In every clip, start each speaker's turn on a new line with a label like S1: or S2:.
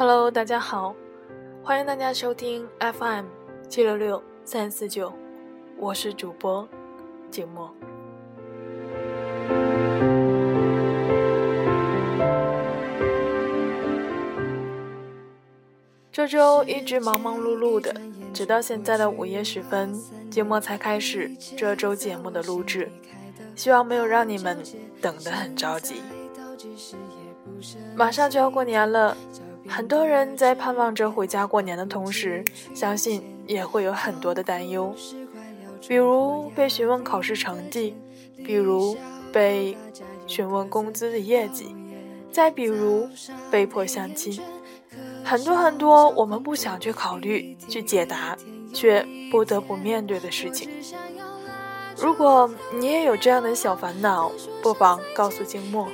S1: Hello，大家好，欢迎大家收听 FM 七六六三四九，我是主播景墨。这周一直忙忙碌碌的，直到现在的午夜时分，景墨才开始这周节目的录制。希望没有让你们等得很着急。马上就要过年了，很多人在盼望着回家过年的同时，相信也会有很多的担忧，比如被询问考试成绩，比如被询问工资的业绩，再比如被迫相亲，很多很多我们不想去考虑、去解答，却不得不面对的事情。如果你也有这样的小烦恼，不妨告诉静默，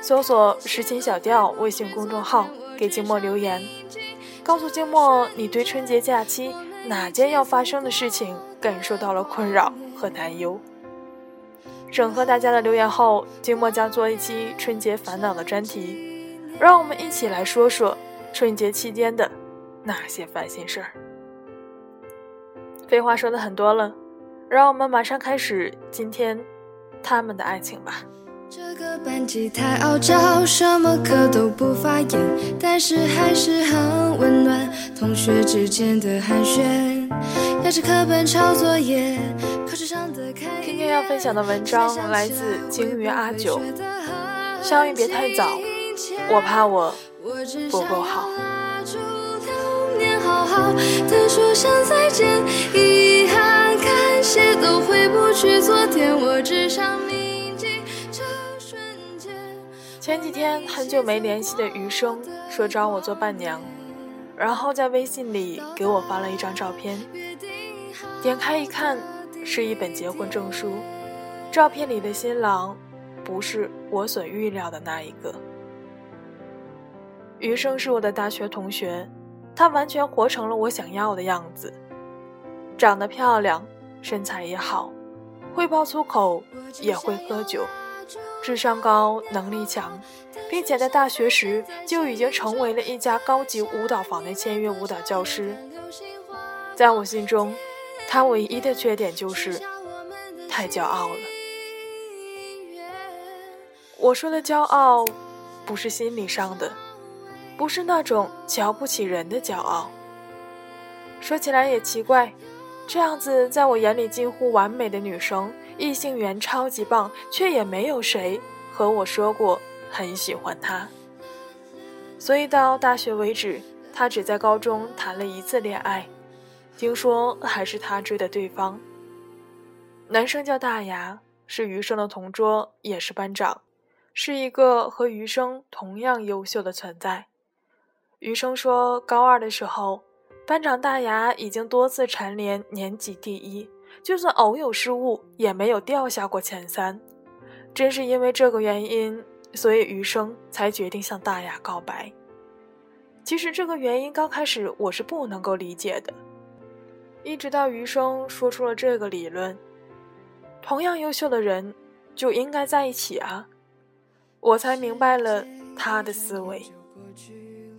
S1: 搜索“实情小调”微信公众号，给静默留言，告诉静默你对春节假期哪件要发生的事情感受到了困扰和担忧。整合大家的留言后，静默将做一期春节烦恼的专题，让我们一起来说说春节期间的那些烦心事儿。废话说的很多了。让我们马上开始今天他们的爱情吧。这个班级太傲娇，什么课都不发言，但是还是很温暖。同学之间的寒暄，压着课本抄作业，考试上的开。今天要分享的文章来自鲸鱼阿九。相遇别太早，我怕我不够好。都回不去昨天，我只想铭。前几天很久没联系的余生说找我做伴娘，然后在微信里给我发了一张照片。点开一看，是一本结婚证书。照片里的新郎不是我所预料的那一个。余生是我的大学同学，他完全活成了我想要的样子，长得漂亮。身材也好，会爆粗口，也会喝酒，智商高，能力强，并且在大学时就已经成为了一家高级舞蹈房的签约舞蹈教师。在我心中，他唯一的缺点就是太骄傲了。我说的骄傲，不是心理上的，不是那种瞧不起人的骄傲。说起来也奇怪。这样子，在我眼里近乎完美的女生，异性缘超级棒，却也没有谁和我说过很喜欢他。所以到大学为止，他只在高中谈了一次恋爱，听说还是他追的对方。男生叫大牙，是余生的同桌，也是班长，是一个和余生同样优秀的存在。余生说，高二的时候。班长大牙已经多次蝉联年级第一，就算偶有失误，也没有掉下过前三。正是因为这个原因，所以余生才决定向大牙告白。其实这个原因刚开始我是不能够理解的，一直到余生说出了这个理论：同样优秀的人就应该在一起啊，我才明白了他的思维。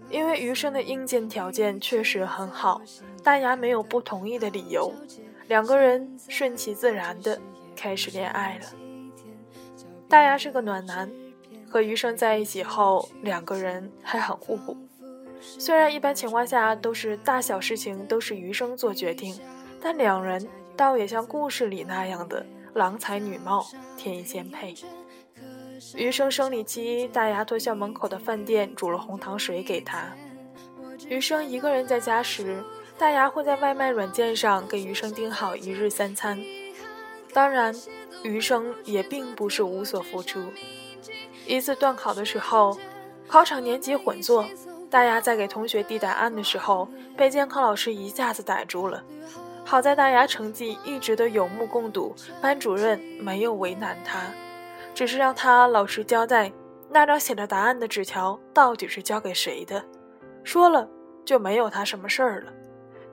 S1: 因为余生的硬件条件确实很好，大牙没有不同意的理由，两个人顺其自然的开始恋爱了。大牙是个暖男，和余生在一起后，两个人还很互补。虽然一般情况下都是大小事情都是余生做决定，但两人倒也像故事里那样的郎才女貌，天仙配。余生生理期，大牙托校门口的饭店煮了红糖水给他。余生一个人在家时，大牙会在外卖软件上给余生订好一日三餐。当然，余生也并不是无所付出。一次段考的时候，考场年级混坐，大牙在给同学递答案的时候，被监考老师一下子逮住了。好在大牙成绩一直都有目共睹，班主任没有为难他。只是让他老实交代，那张写着答案的纸条到底是交给谁的？说了就没有他什么事儿了。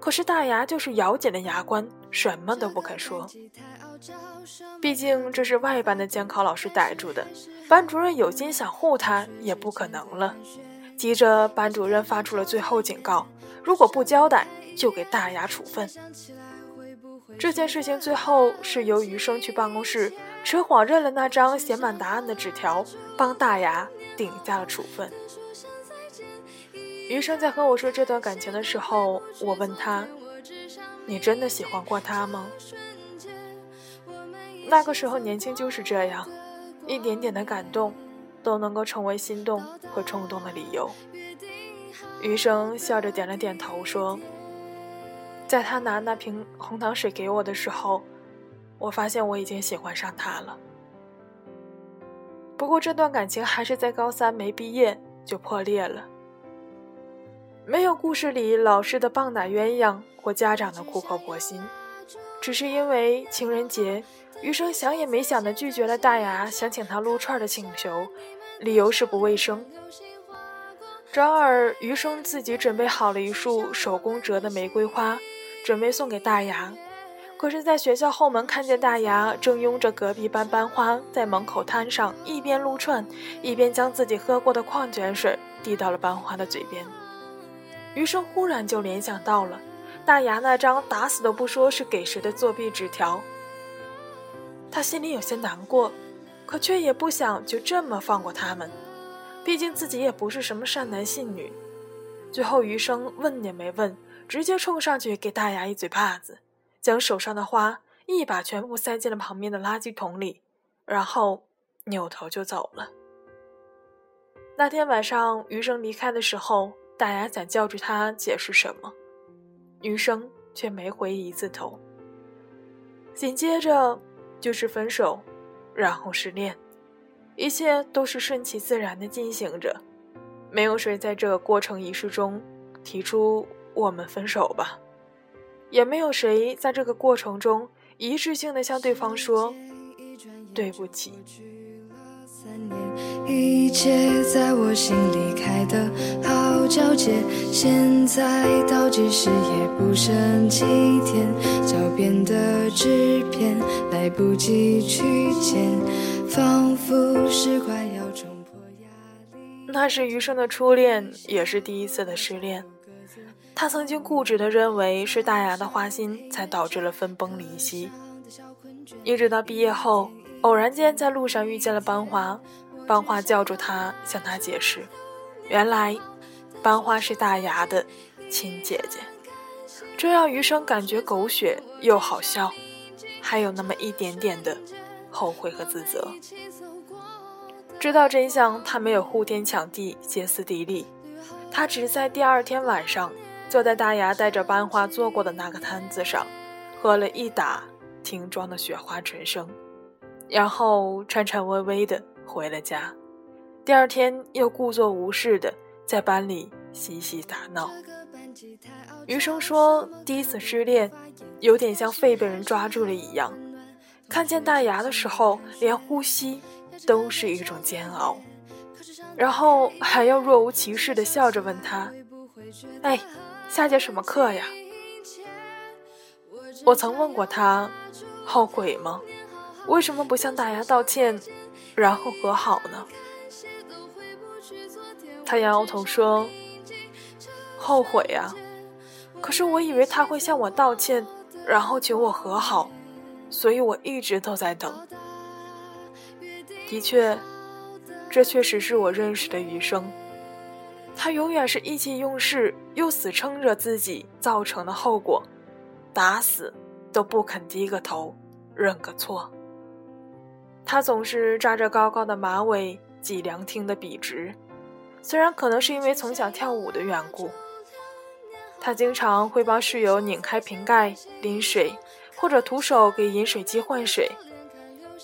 S1: 可是大牙就是咬紧了牙关，什么都不肯说。毕竟这是外班的监考老师逮住的，班主任有心想护他也不可能了。急着班主任发出了最后警告：如果不交代，就给大牙处分。这件事情最后是由余生去办公室，扯谎认了那张写满答案的纸条，帮大牙顶下了处分。余生在和我说这段感情的时候，我问他：“你真的喜欢过他吗？”那个时候年轻就是这样，一点点的感动，都能够成为心动和冲动的理由。余生笑着点了点头，说。在他拿那瓶红糖水给我的时候，我发现我已经喜欢上他了。不过这段感情还是在高三没毕业就破裂了。没有故事里老师的棒打鸳鸯或家长的苦口婆心，只是因为情人节，余生想也没想的拒绝了大牙想请他撸串的请求，理由是不卫生。转而余生自己准备好了一束手工折的玫瑰花。准备送给大牙，可是，在学校后门看见大牙正拥着隔壁班班花在门口摊上，一边撸串，一边将自己喝过的矿泉水递到了班花的嘴边。余生忽然就联想到了大牙那张打死都不说是给谁的作弊纸条，他心里有些难过，可却也不想就这么放过他们，毕竟自己也不是什么善男信女。最后，余生问也没问。直接冲上去给大牙一嘴巴子，将手上的花一把全部塞进了旁边的垃圾桶里，然后扭头就走了。那天晚上，余生离开的时候，大牙想叫住他解释什么，余生却没回一次头。紧接着就是分手，然后失恋，一切都是顺其自然的进行着，没有谁在这个过程仪式中提出。我们分手吧，也没有谁在这个过程中一致性的向对方说对不起。一切在我心里开的好皎洁，现在倒计时也不剩几天，脚边的纸片来不及去捡，仿佛是快要冲破压力。那是余生的初恋，也是第一次的失恋。他曾经固执地认为是大牙的花心才导致了分崩离析，一直到毕业后，偶然间在路上遇见了班花，班花叫住他，向他解释，原来班花是大牙的亲姐姐，这让余生感觉狗血又好笑，还有那么一点点的后悔和自责。知道真相，他没有呼天抢地、歇斯底里，他只是在第二天晚上。坐在大牙带着班花坐过的那个摊子上，喝了一打瓶装的雪花纯生，然后颤颤巍巍的回了家。第二天又故作无事的在班里嬉戏打闹。余生说，第一次失恋，有点像肺被人抓住了一样，看见大牙的时候，连呼吸都是一种煎熬，然后还要若无其事的笑着问他：“哎。”下节什么课呀？我曾问过他，后悔吗？为什么不向大牙道歉，然后和好呢？他摇摇头说：“后悔呀，可是我以为他会向我道歉，然后求我和好，所以我一直都在等。的确，这确实是我认识的余生。”他永远是意气用事，又死撑着自己造成的后果，打死都不肯低个头认个错。他总是扎着高高的马尾，脊梁挺得笔直，虽然可能是因为从小跳舞的缘故。他经常会帮室友拧开瓶盖拎水，或者徒手给饮水机换水。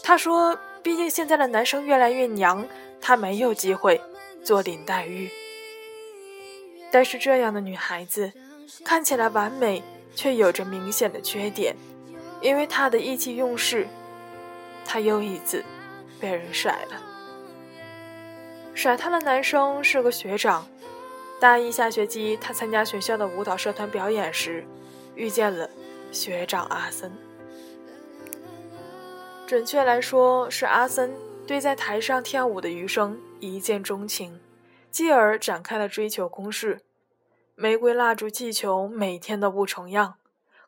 S1: 他说：“毕竟现在的男生越来越娘，他没有机会做林黛玉。”但是这样的女孩子，看起来完美，却有着明显的缺点，因为她的意气用事，他又一次被人甩了。甩他的男生是个学长，大一下学期，他参加学校的舞蹈社团表演时，遇见了学长阿森。准确来说，是阿森对在台上跳舞的余生一见钟情。继而展开了追求攻势。玫瑰蜡烛气球每天都不重样，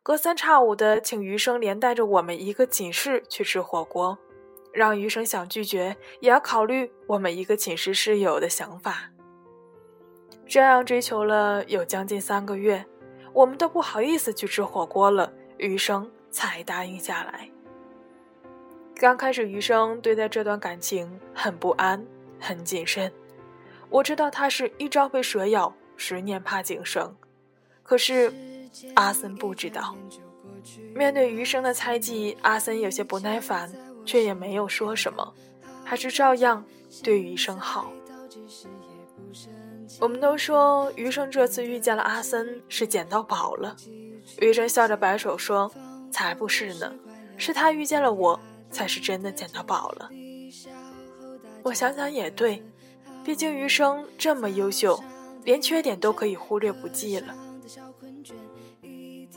S1: 隔三差五的请余生连带着我们一个寝室去吃火锅，让余生想拒绝也要考虑我们一个寝室室友的想法。这样追求了有将近三个月，我们都不好意思去吃火锅了，余生才答应下来。刚开始，余生对待这段感情很不安，很谨慎。我知道他是一朝被蛇咬。十年怕井绳，可是阿森不知道。面对余生的猜忌，阿森有些不耐烦，却也没有说什么，还是照样对余生好。我们都说余生这次遇见了阿森是捡到宝了，余生笑着摆手说：“才不是呢，是他遇见了我，才是真的捡到宝了。”我想想也对，毕竟余生这么优秀。连缺点都可以忽略不计了。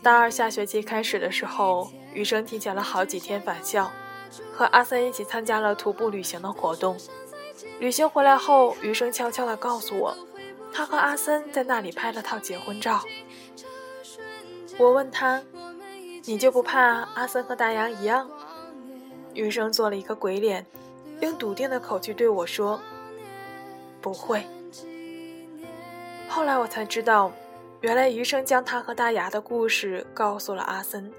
S1: 大二下学期开始的时候，余生提前了好几天返校，和阿森一起参加了徒步旅行的活动。旅行回来后，余生悄悄地告诉我，他和阿森在那里拍了套结婚照。我问他：“你就不怕阿森和大洋一样？”余生做了一个鬼脸，用笃定的口气对我说：“不会。”后来我才知道，原来余生将他和大牙的故事告诉了阿森。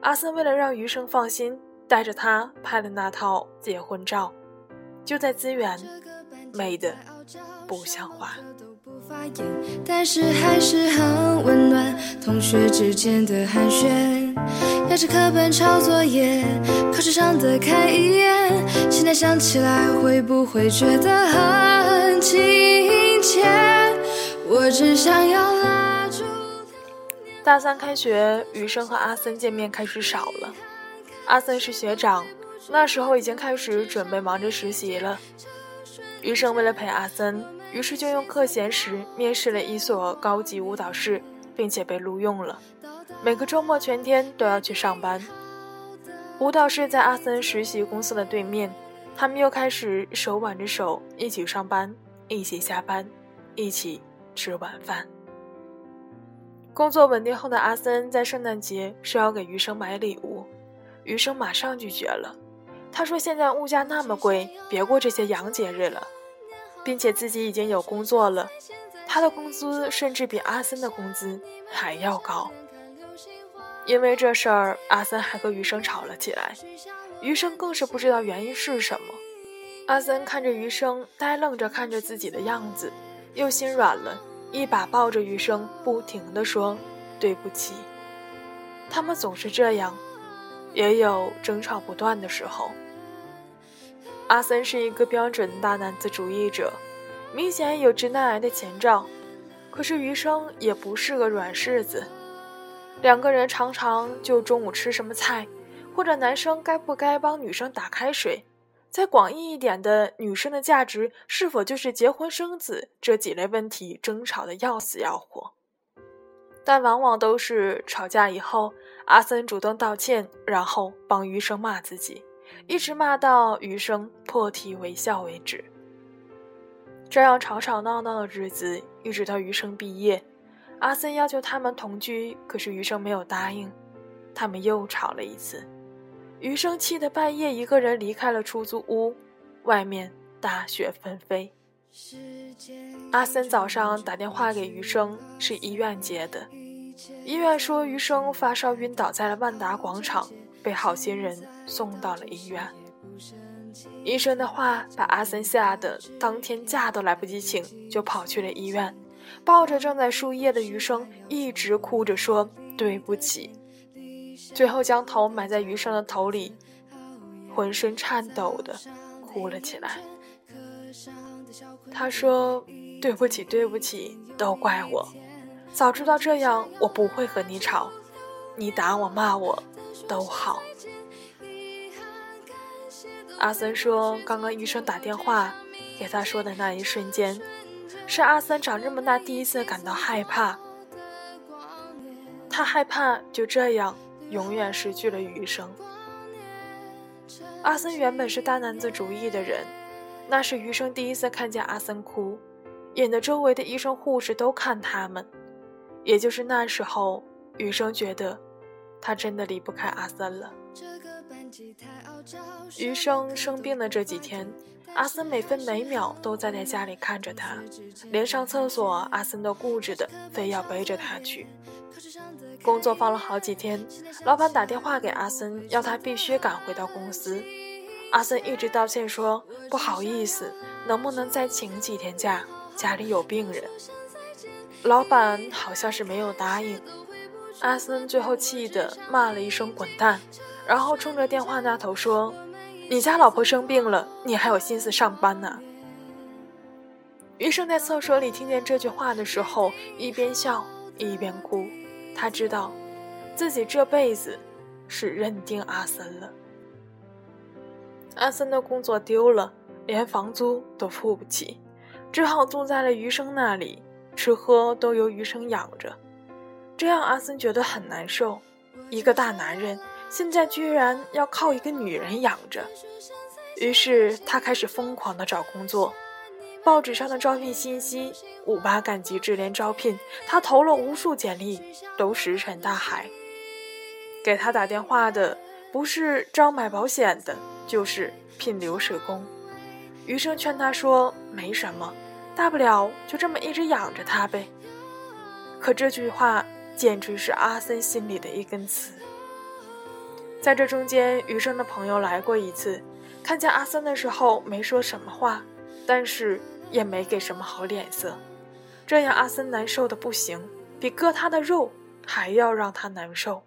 S1: 阿森为了让余生放心，带着他拍了那套结婚照，就在资源，美的不像话。但是还是很温暖，同学之间的寒暄，压着课本抄作业，考试上的看一眼。现在想起来，会不会觉得很亲切？我只想要拉住大三开学，余生和阿森见面开始少了。阿森是学长，那时候已经开始准备忙着实习了。余生为了陪阿森，于是就用课闲时面试了一所高级舞蹈室，并且被录用了。每个周末全天都要去上班。舞蹈室在阿森实习公司的对面，他们又开始手挽着手一起上班，一起下班，一起。吃晚饭。工作稳定后的阿森在圣诞节说要给余生买礼物，余生马上拒绝了。他说：“现在物价那么贵，别过这些洋节日了，并且自己已经有工作了，他的工资甚至比阿森的工资还要高。”因为这事儿，阿森还和余生吵了起来。余生更是不知道原因是什么。阿森看着余生呆愣着看着自己的样子。又心软了，一把抱着余生，不停地说：“对不起。”他们总是这样，也有争吵不断的时候。阿森是一个标准的大男子主义者，明显有直男癌的前兆。可是余生也不是个软柿子，两个人常常就中午吃什么菜，或者男生该不该帮女生打开水。再广义一点的，女生的价值是否就是结婚生子这几类问题争吵的要死要活，但往往都是吵架以后，阿森主动道歉，然后帮余生骂自己，一直骂到余生破涕为笑为止。这样吵吵闹闹的日子一直到余生毕业，阿森要求他们同居，可是余生没有答应，他们又吵了一次。余生气得半夜一个人离开了出租屋，外面大雪纷飞。阿森早上打电话给余生，是医院接的。医院说余生发烧晕倒在了万达广场，被好心人送到了医院。医生的话把阿森吓得当天假都来不及请，就跑去了医院，抱着正在输液的余生，一直哭着说对不起。最后将头埋在余生的头里，浑身颤抖的哭了起来。他说：“对不起，对不起，都怪我。早知道这样，我不会和你吵。你打我骂我，都好。”阿森说：“刚刚医生打电话给他说的那一瞬间，是阿森长这么大第一次感到害怕。他害怕就这样。”永远失去了余生。阿森原本是大男子主义的人，那是余生第一次看见阿森哭，引得周围的医生护士都看他们。也就是那时候，余生觉得他真的离不开阿森了。余生生病的这几天，阿森每分每秒都在在家里看着他，连上厕所，阿森都固执的非要背着他去。工作放了好几天，老板打电话给阿森，要他必须赶回到公司。阿森一直道歉说不好意思，能不能再请几天假？家里有病人。老板好像是没有答应。阿森最后气得骂了一声“滚蛋”，然后冲着电话那头说：“你家老婆生病了，你还有心思上班呢？”余生在厕所里听见这句话的时候，一边笑一边哭。他知道，自己这辈子是认定阿森了。阿森的工作丢了，连房租都付不起，只好住在了余生那里，吃喝都由余生养着。这让，阿森觉得很难受。一个大男人现在居然要靠一个女人养着，于是他开始疯狂的找工作。报纸上的招聘信息，五八赶集智联招聘，他投了无数简历，都石沉大海。给他打电话的不是招买保险的，就是聘流水工。余生劝他说：“没什么，大不了就这么一直养着他呗。”可这句话简直是阿森心里的一根刺。在这中间，余生的朋友来过一次，看见阿森的时候没说什么话，但是。也没给什么好脸色，这样阿森难受的不行，比割他的肉还要让他难受。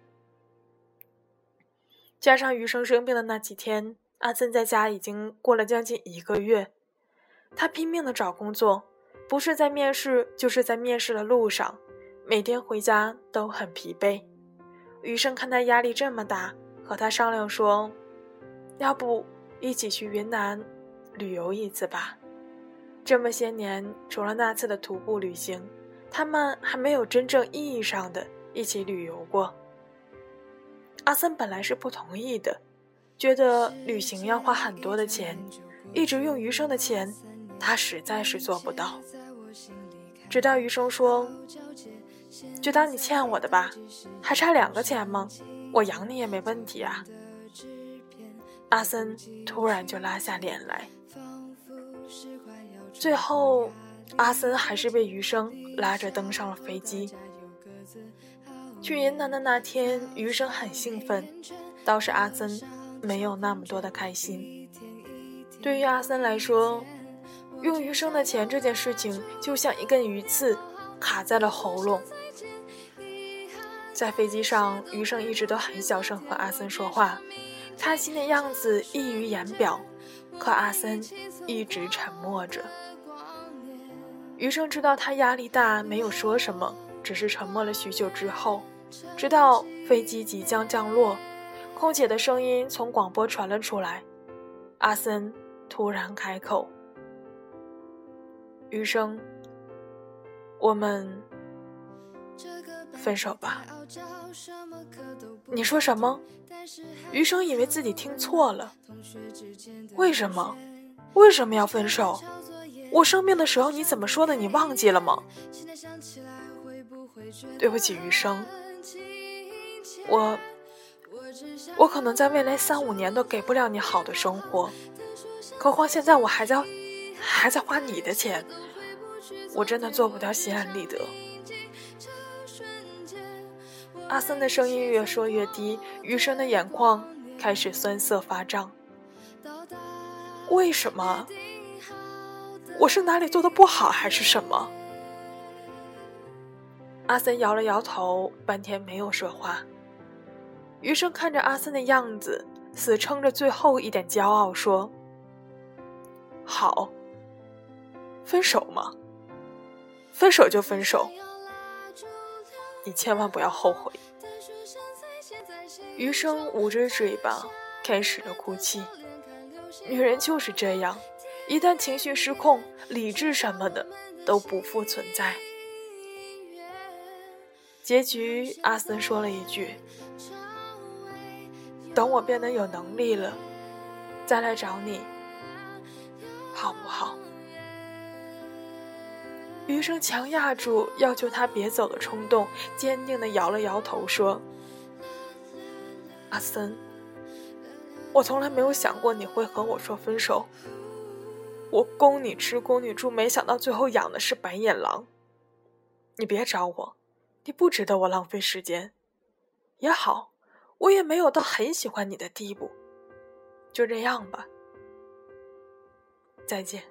S1: 加上余生生病的那几天，阿森在家已经过了将近一个月。他拼命的找工作，不是在面试，就是在面试的路上，每天回家都很疲惫。余生看他压力这么大，和他商量说：“要不一起去云南旅游一次吧。”这么些年，除了那次的徒步旅行，他们还没有真正意义上的一起旅游过。阿森本来是不同意的，觉得旅行要花很多的钱，一直用余生的钱，他实在是做不到。直到余生说：“就当你欠我的吧，还差两个钱吗？我养你也没问题啊。”阿森突然就拉下脸来。最后，阿森还是被余生拉着登上了飞机。去云南的那天，余生很兴奋，倒是阿森没有那么多的开心。对于阿森来说，用余生的钱这件事情就像一根鱼刺，卡在了喉咙。在飞机上，余生一直都很小声和阿森说话，开心的样子溢于言表，可阿森一直沉默着。余生知道他压力大，没有说什么，只是沉默了许久之后，直到飞机即将降落，空姐的声音从广播传了出来，阿森突然开口：“余生，我们分手吧。”你说什么？余生以为自己听错了。为什么？为什么要分手？我生病的时候你怎么说的？你忘记了吗？对不起，余生，我我可能在未来三五年都给不了你好的生活，何况现在我还在还在花你的钱，我真的做不到心安理得。阿森的声音越说越低，余生的眼眶开始酸涩发胀。为什么？我是哪里做的不好，还是什么？阿森摇了摇头，半天没有说话。余生看着阿森的样子，死撑着最后一点骄傲，说：“好，分手嘛，分手就分手，你千万不要后悔。”余生捂着嘴巴，开始了哭泣。女人就是这样。一旦情绪失控，理智什么的都不复存在。结局，阿森说了一句：“等我变得有能力了，再来找你，好不好？”余生强压住要求他别走的冲动，坚定地摇了摇头，说：“阿森，我从来没有想过你会和我说分手。我供你吃，供你住，没想到最后养的是白眼狼。你别找我，你不值得我浪费时间。也好，我也没有到很喜欢你的地步。就这样吧，再见。”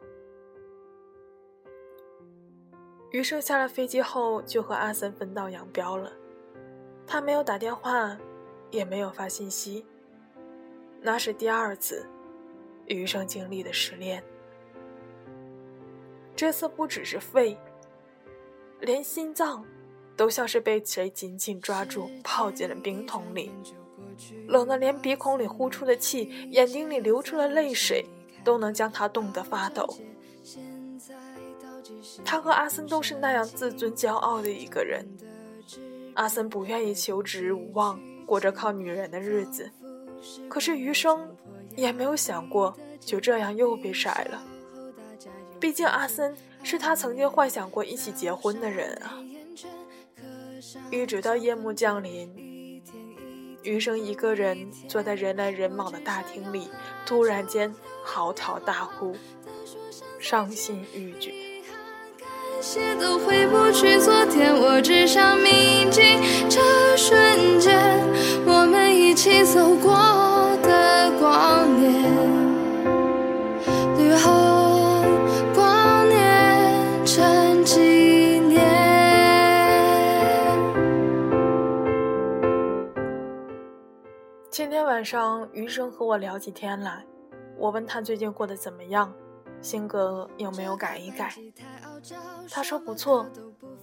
S1: 余生下了飞机后就和阿森分道扬镳了，他没有打电话，也没有发信息。那是第二次余生经历的失恋，这次不只是肺，连心脏都像是被谁紧紧抓住，泡进了冰桶里，冷得连鼻孔里呼出的气、眼睛里流出的泪水都能将他冻得发抖。他和阿森都是那样自尊骄傲的一个人。阿森不愿意求职无望，过着靠女人的日子，可是余生也没有想过就这样又被甩了。毕竟阿森是他曾经幻想过一起结婚的人啊。一直到夜幕降临，余生一个人坐在人来人往的大厅里，突然间嚎啕大哭，伤心欲绝。些都回不去昨天，我只想铭记这瞬间，我们一起走过的光年，绿红光年成纪念。今天晚上，余生和我聊起天来，我问他最近过得怎么样，性格有没有改一改。他说不错，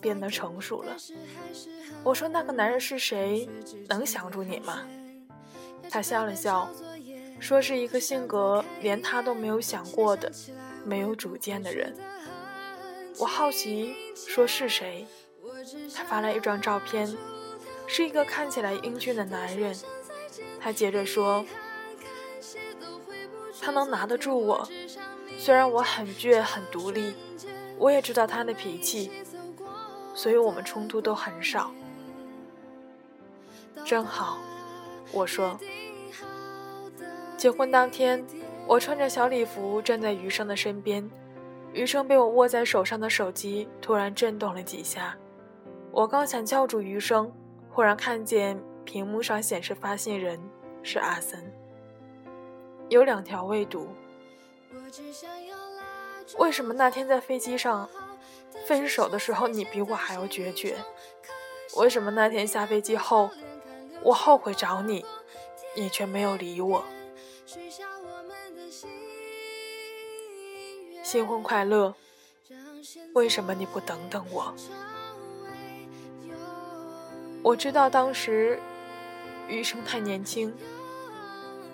S1: 变得成熟了。我说那个男人是谁？能想住你吗？他笑了笑，说是一个性格连他都没有想过的、没有主见的人。我好奇，说是谁？他发来一张照片，是一个看起来英俊的男人。他接着说，他能拿得住我，虽然我很倔、很独立。我也知道他的脾气，所以我们冲突都很少。正好，我说，结婚当天，我穿着小礼服站在余生的身边，余生被我握在手上的手机突然震动了几下，我刚想叫住余生，忽然看见屏幕上显示发信人是阿森，有两条未读。为什么那天在飞机上分手的时候你比我还要决绝？为什么那天下飞机后我后悔找你，你却没有理我？新婚快乐！为什么你不等等我？我知道当时余生太年轻，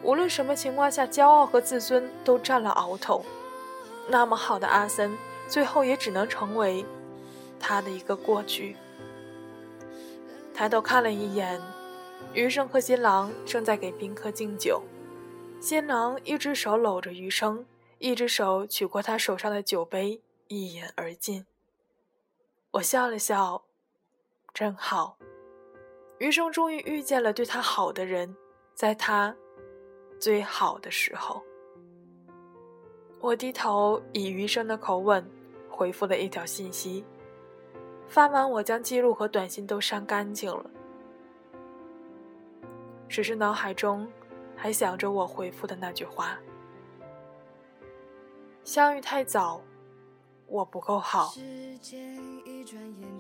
S1: 无论什么情况下，骄傲和自尊都占了鳌头。那么好的阿森，最后也只能成为他的一个过去。抬头看了一眼，余生和新郎正在给宾客敬酒，新郎一只手搂着余生，一只手取过他手上的酒杯，一饮而尽。我笑了笑，真好，余生终于遇见了对他好的人，在他最好的时候。我低头以余生的口吻回复了一条信息，发完我将记录和短信都删干净了，只是脑海中还想着我回复的那句话：相遇太早，我不够好，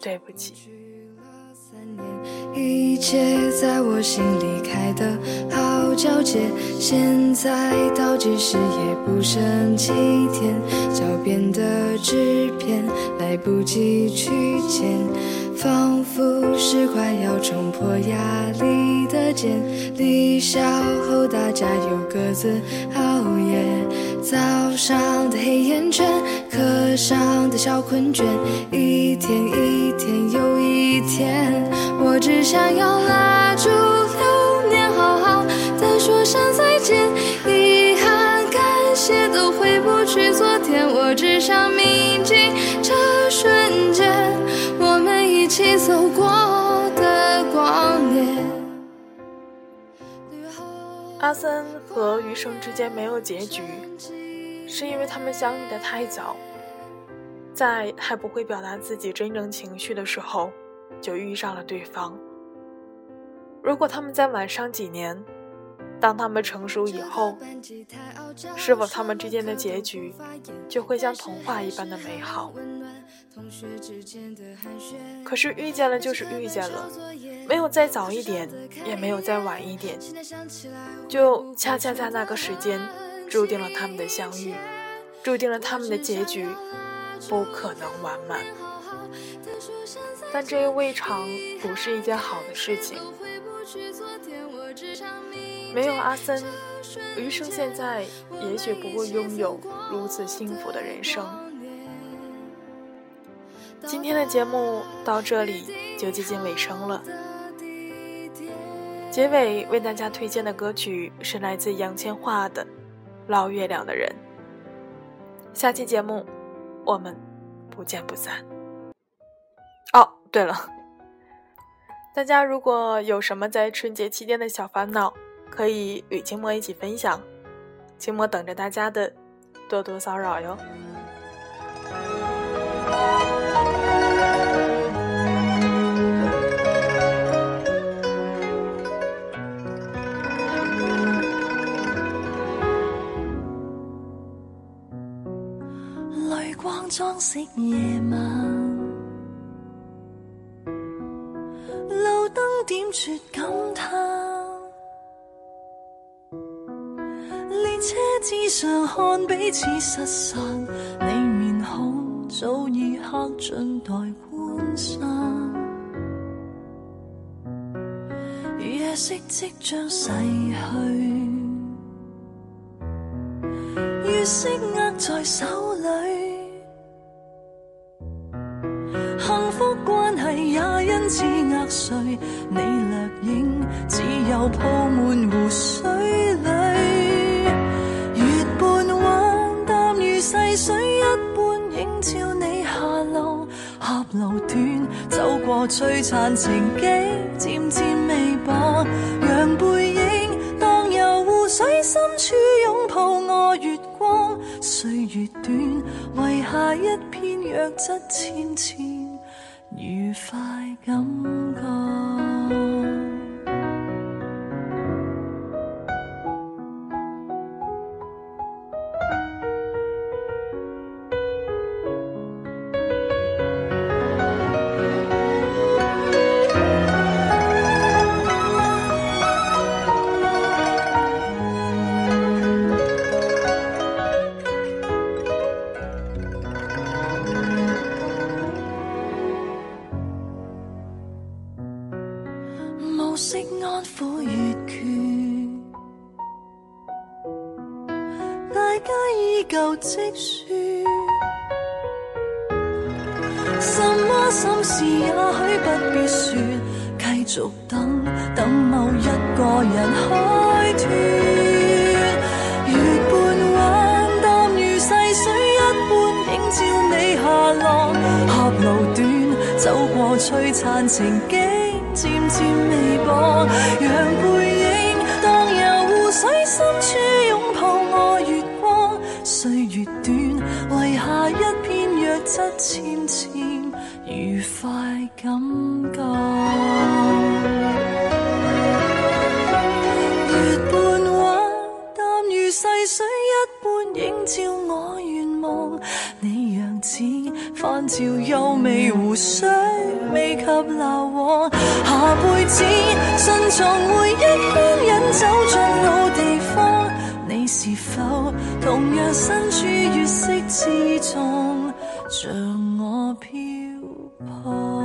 S1: 对不起。一切在我心里开的好皎洁，现在倒计时也不剩几天，脚边的纸片来不及去捡，仿佛是快要冲破压力的茧。离校后大家又各自熬夜，早上的黑眼圈，课上的小困倦一天一天又一天我只想要拉住流年好好的说声再见遗憾感谢都回不去昨天我只想铭记这瞬间我们一起走过的光年。阿森和余生之间没有结局。是因为他们相遇的太早，在还不会表达自己真正情绪的时候就遇上了对方。如果他们再晚上几年，当他们成熟以后，是否他们之间的结局就会像童话一般的美好？可是遇见了就是遇见了，没有再早一点，也没有再晚一点，就恰恰在那个时间，注定了他们的相遇，注定了他们的结局不可能完满。但这又未尝不是一件好的事情。没有阿森，余生现在也许不会拥有如此幸福的人生。今天的节目到这里就接近尾声了。结尾为大家推荐的歌曲是来自杨千嬅的《捞月亮的人》。下期节目我们不见不散。哦，对了，大家如果有什么在春节期间的小烦恼，可以与静默一起分享，静默等着大家的多多骚扰哟。
S2: 光装饰夜晚，路灯点缀感叹。车之上看彼此失散，你面孔早已刻进待观赏。夜色即将逝去，月色握在手里，似压碎你掠影只有铺满湖水里月半弯淡如细水一般映照你下落峡路短走过璀璨情景渐渐微薄让背影荡游湖水深处拥抱我月光岁月短遗下一片弱质纤纤愉快感觉。愉快感觉。月半弯，淡如细水一般，映照我愿望。你样子泛照幽微湖水，未及流往。下辈子，顺从回忆牵引走进老地方。你是否同样身处月色之中，像我漂破